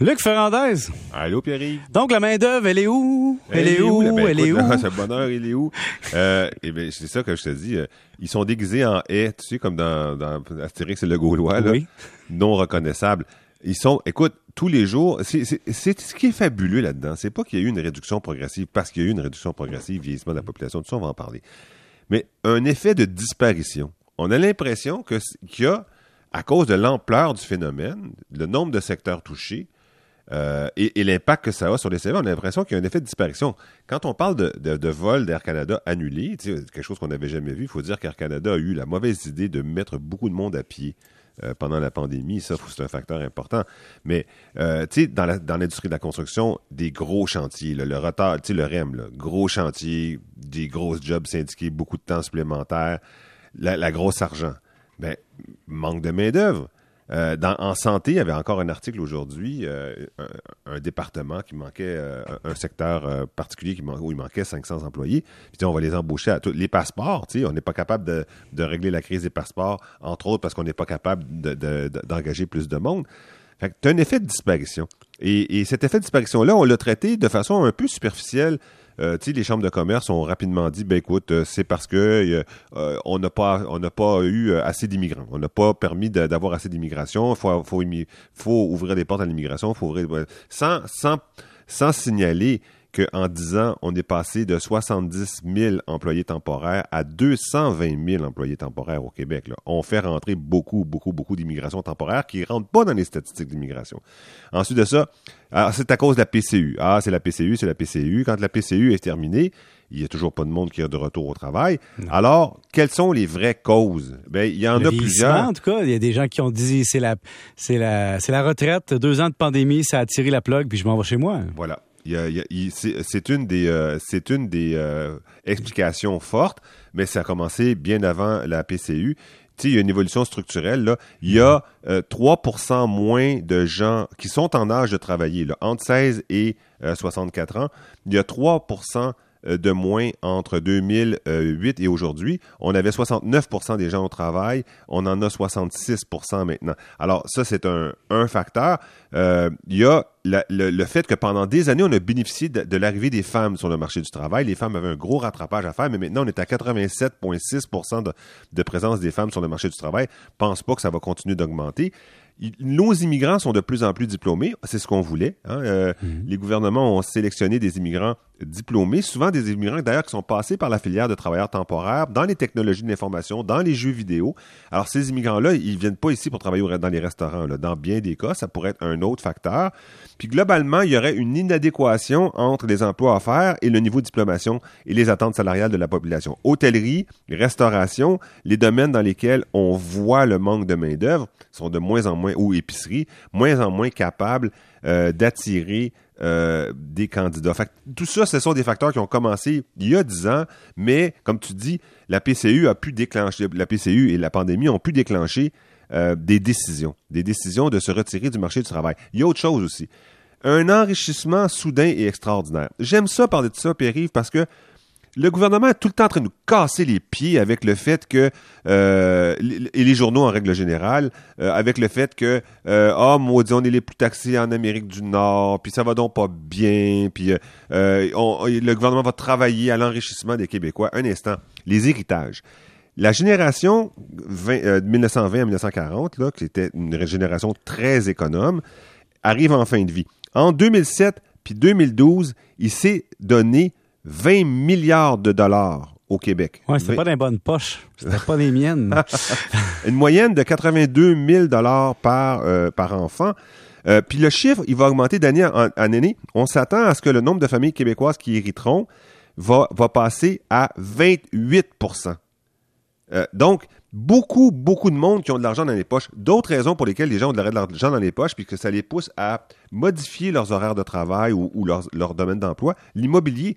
Luc Ferrandez. Allô, Pierre. Donc, la main-d'œuvre, elle est où? Elle, est où? Ben, elle est où? C'est bonheur, il est où? euh, et ben, c'est ça que je te dis. euh, ils sont déguisés en haies, tu sais, comme dans, dans Astérix et le Gaulois, là, Oui. non reconnaissables. Ils sont, écoute, tous les jours, c'est ce qui est fabuleux là-dedans. C'est pas qu'il y a eu une réduction progressive, parce qu'il y a eu une réduction progressive, vieillissement de la population, tout ça, on va en parler. Mais un effet de disparition. On a l'impression qu'il y a, à cause de l'ampleur du phénomène, le nombre de secteurs touchés, euh, et, l'impact que ça a sur les CV, on a l'impression qu'il y a un effet de disparition. Quand on parle de, vol d'Air Canada annulé, quelque chose qu'on n'avait jamais vu, il faut dire qu'Air Canada a eu la mauvaise idée de mettre beaucoup de monde à pied euh, pendant la pandémie. Ça, c'est un facteur important. Mais, euh, dans l'industrie de la construction, des gros chantiers, le retard, le REM, gros chantiers, des grosses jobs syndiqués, beaucoup de temps supplémentaire, la, la grosse argent. Ben, manque de main-d'œuvre. Euh, en santé, il y avait encore un article aujourd'hui, euh, un, département qui manquait, euh, un, secteur particulier où il manquait 500 employés. Puis on va les embaucher à tous. Les passeports, on n'est pas capable de, régler la crise des passeports, entre autres parce qu'on n'est pas capable de- de- de- d'engager plus de monde. Fait que tu as un effet de disparition. Et, et cet effet de disparition-là, on l'a traité de façon un peu superficielle. Euh, les chambres de commerce ont rapidement dit, ben écoute, euh, c'est parce que euh, euh, on n'a pas, pas eu assez d'immigrants, on n'a pas permis d'avoir assez d'immigration. Il faut, faut, ouvrir des portes à l'immigration, faut ouvrir, sans, sans, sans signaler qu'en 10 ans, on est passé de 70 000 employés temporaires à 220 000 employés temporaires au Québec. là. On fait rentrer beaucoup, beaucoup, beaucoup d'immigration temporaire qui ne rentrent pas dans les statistiques d'immigration. Ensuite de ça, alors, c'est à cause de la PCU. Ah, c'est la PCU, c'est la PCU. Quand la PCU est terminée, il n'y a toujours pas de monde qui est de retour au travail. Alors, quelles sont les vraies causes? Ben, il y en Le a plusieurs. En tout cas, il y a des gens qui ont dit c'est la, c'est la, c'est la retraite. Deux ans de pandémie, ça a tiré la plug, puis je m'en vais chez moi. Voilà. C'est une des, euh, c'est une des euh, explications fortes, mais ça a commencé bien avant la PCU. Tu sais, il y a une évolution structurelle. Là. Il y a euh, 3% moins de gens qui sont en âge de travailler, là, entre 16 et euh, 64 ans. Il y a 3 euh, de moins entre 2008 et aujourd'hui. On avait 69% des gens au travail. On en a 66% maintenant. Alors, ça, c'est un, un facteur. Euh, il y a la- le, le fait que pendant des années, on a bénéficié de, de l'arrivée des femmes sur le marché du travail. Les femmes avaient un gros rattrapage à faire, mais maintenant, on est à 87,6 de, de présence des femmes sur le marché du travail. pense pas que ça va continuer d'augmenter. Nos immigrants sont de plus en plus diplômés. C'est ce qu'on voulait. hein. Euh, Les gouvernements ont sélectionné des immigrants diplômés, souvent des immigrants d'ailleurs qui sont passés par la filière de travailleurs temporaires dans les technologies de l'information, dans les jeux vidéo. Alors ces immigrants-là, ils viennent pas ici pour travailler dans les restaurants. Dans bien des cas, ça pourrait être un autre facteur. Puis globalement, il y aurait une inadéquation entre les emplois offerts et le niveau de diplomation et les attentes salariales de la population. Hôtellerie, restauration, les domaines dans lesquels on voit le manque de main-d'œuvre sont de moins en moins, ou épicerie, moins en moins capables euh, d'attirer euh, des candidats. Tout ça, ce sont des facteurs qui ont commencé il y a 10 ans, mais comme tu dis, la PCU a pu déclencher, la PCU et la pandémie ont pu déclencher euh, des décisions, des décisions de se retirer du marché du travail. Il y a autre chose aussi. Un enrichissement soudain et extraordinaire. J'aime ça parler de ça, Pierre-Yves, parce que le gouvernement est tout le temps en train de nous casser les pieds avec le fait que, euh, et les journaux en règle générale, euh, avec le fait que, euh, ah, maudit, on est les plus taxés en Amérique du Nord, puis ça va donc pas bien, puis euh, euh, le gouvernement va travailler à l'enrichissement des Québécois. Un instant, les héritages. La génération 20, euh, de 1920 à 1940, là, qui était une génération très économe, arrive en fin de vie. En 2007 puis 2012, il s'est donné 20 milliards de dollars au Québec. Ouais, c'était Vingt- pas dans les bonnes poches. C'était pas les miennes. une moyenne de 82 000 dollars par, euh, par enfant. Euh, puis le chiffre, il va augmenter d'année en, en année. On s'attend à ce que le nombre de familles québécoises qui hériteront va, va passer à 28% Euh, Donc, beaucoup, beaucoup de monde qui ont de l'argent dans les poches. D'autres raisons pour lesquelles les gens ont de l'argent dans les poches, puis que ça les pousse à modifier leurs horaires de travail ou, ou leur, leur domaine d'emploi. L'immobilier.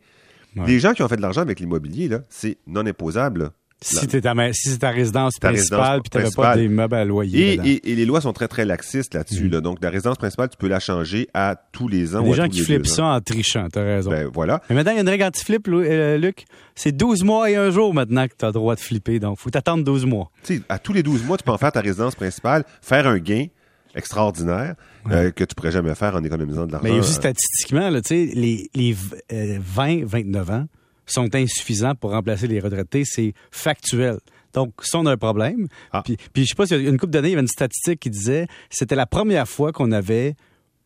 Ouais. Les gens qui ont fait de l'argent avec l'immobilier, là, c'est non imposable. là. si t'es ta, ma- si c'est ta résidence Ta principale, puis t'avais pas principale. d'immeuble à loyer. Et, dedans. et- et les lois sont très, très laxistes là-dessus. Là. Donc, la résidence principale, tu peux la changer à tous les ans. Les ou à gens tous qui les flippent ça en trichant, t'as raison. Ben, voilà. Mais maintenant, il y a une règle anti-flip, euh, Luc. C'est 12 mois et un jour maintenant que tu as le droit de flipper. Donc, faut t'attendre 12 mois. Tu sais, à tous les 12 mois, tu peux en faire ta résidence principale, faire un gain, extraordinaire euh, que tu pourrais jamais faire en économisant de l'argent. Mais aussi statistiquement, là, les, les 20-29 ans sont insuffisants pour remplacer les retraités. C'est factuel. Donc, ça, on a un problème. Ah. Puis, puis, je sais pas, il y a une couple d'années, il y avait une statistique qui disait c'était la première fois qu'on avait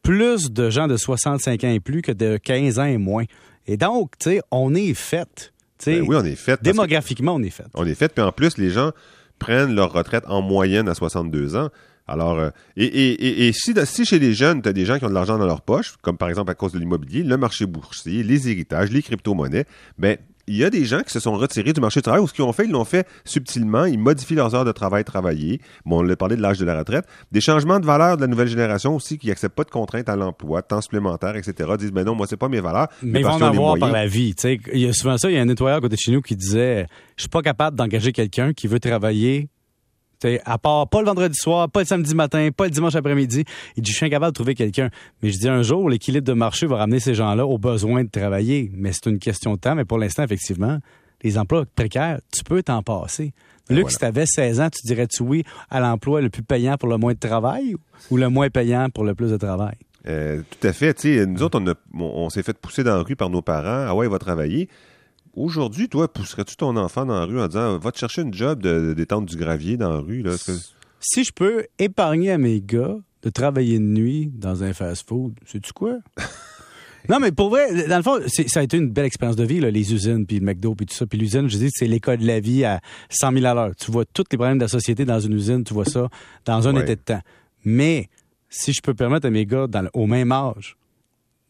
plus de gens de 65 ans et plus que de 15 ans et moins. Et donc, tu sais, on est fait. Ben oui, on est fait. Démographiquement, on est fait. On est fait. Puis en plus, les gens prennent leur retraite en moyenne à 62 ans. Alors, euh, et, et, et, si, si, chez les jeunes, tu as des gens qui ont de l'argent dans leur poche, comme par exemple à cause de l'immobilier, le marché boursier, les héritages, les crypto-monnaies, ben, il y a des gens qui se sont retirés du marché du travail ou ce qu'ils ont fait, ils l'ont fait subtilement, ils modifient leurs heures de travail travaillées. Bon, on l'a parlé de l'âge de la retraite. Des changements de valeur de la nouvelle génération aussi qui n'acceptent pas de contraintes à l'emploi, temps supplémentaire, etc. Disent, ben non, moi, c'est pas mes valeurs. Mais ils vont en avoir par la vie. Il y a souvent ça, il y a un nettoyeur à côté de chez nous qui disait, je suis pas capable d'engager quelqu'un qui veut travailler à part pas le vendredi soir, pas le samedi matin, pas le dimanche après-midi. Il dit, je suis incapable de trouver quelqu'un. Mais je dis, un jour, l'équilibre de marché va ramener ces gens-là au besoin de travailler. Mais c'est une question de temps. Mais pour l'instant, effectivement, les emplois précaires, tu peux t'en passer. Ben Luc, si tu avais 16 ans, tu dirais-tu oui à l'emploi le plus payant pour le moins de travail ou le moins payant pour le plus de travail? Euh, tout à fait. nous autres, on, on s'est fait pousser dans la rue par nos parents. Ah ouais, il va travailler. Aujourd'hui, toi, pousserais-tu ton enfant dans la rue en disant va te chercher une job de, détendre du gravier dans la rue? Là, Si je peux épargner à mes gars de travailler de nuit dans un fast-food, sais-tu quoi? non, mais pour vrai, dans le fond, ça a été une belle expérience de vie, les usines, puis le McDo, puis tout ça. Puis l'usine, je dis, c'est l'école de la vie à 100 000 à l'heure. Tu vois tous les problèmes de la société dans une usine, tu vois ça dans un été de temps. Mais si je peux permettre à mes gars, au même âge,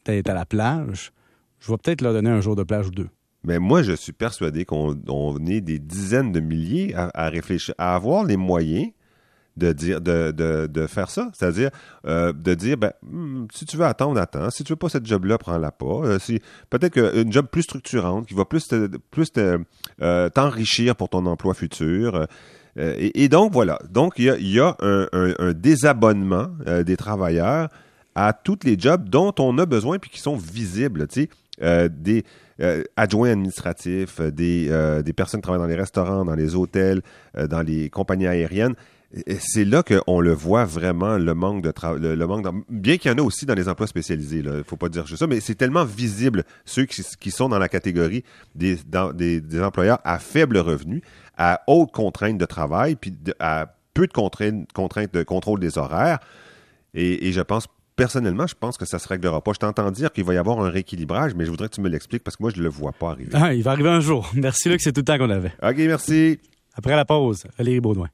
d'être à la plage, je vais peut-être leur donner un jour de plage ou deux. Mais moi, je suis persuadé qu'on est des dizaines de milliers à, réfléchir, à avoir les moyens de dire de, de, de faire ça. C'est-à-dire euh, de dire ben hmm, si tu veux attendre, attends. Si tu veux pas cette job-là, prends-la pas. Euh, si, peut-être qu'une job plus structurante, qui va plus plus euh, t'enrichir pour ton emploi futur. Et, donc voilà. Donc il y a, un, désabonnement des travailleurs à tous les jobs dont on a besoin puis qui sont visibles. Euh, adjoints administratifs, euh, des, euh, des personnes qui travaillent dans les restaurants, dans les hôtels, dans les compagnies aériennes. C'est là qu'on le voit vraiment, le manque de travail, le, manque bien qu'il y en a aussi dans les emplois spécialisés, il ne faut pas dire juste ça, mais c'est tellement visible ceux qui, sont dans la catégorie des, des, employeurs à faible revenu, à haute contrainte de travail, puis à peu de contraintes, contraintes de contrôle des horaires. Et, et je pense personnellement, je pense que ça se réglera pas. Je t'entends dire qu'il va y avoir un rééquilibrage, mais je voudrais que tu me l'expliques parce que moi, je ne le vois pas arriver. Ah, il va arriver un jour. Merci, Luc, c'est tout le temps qu'on avait. OK, merci. Après la pause, Valérie Baudouin.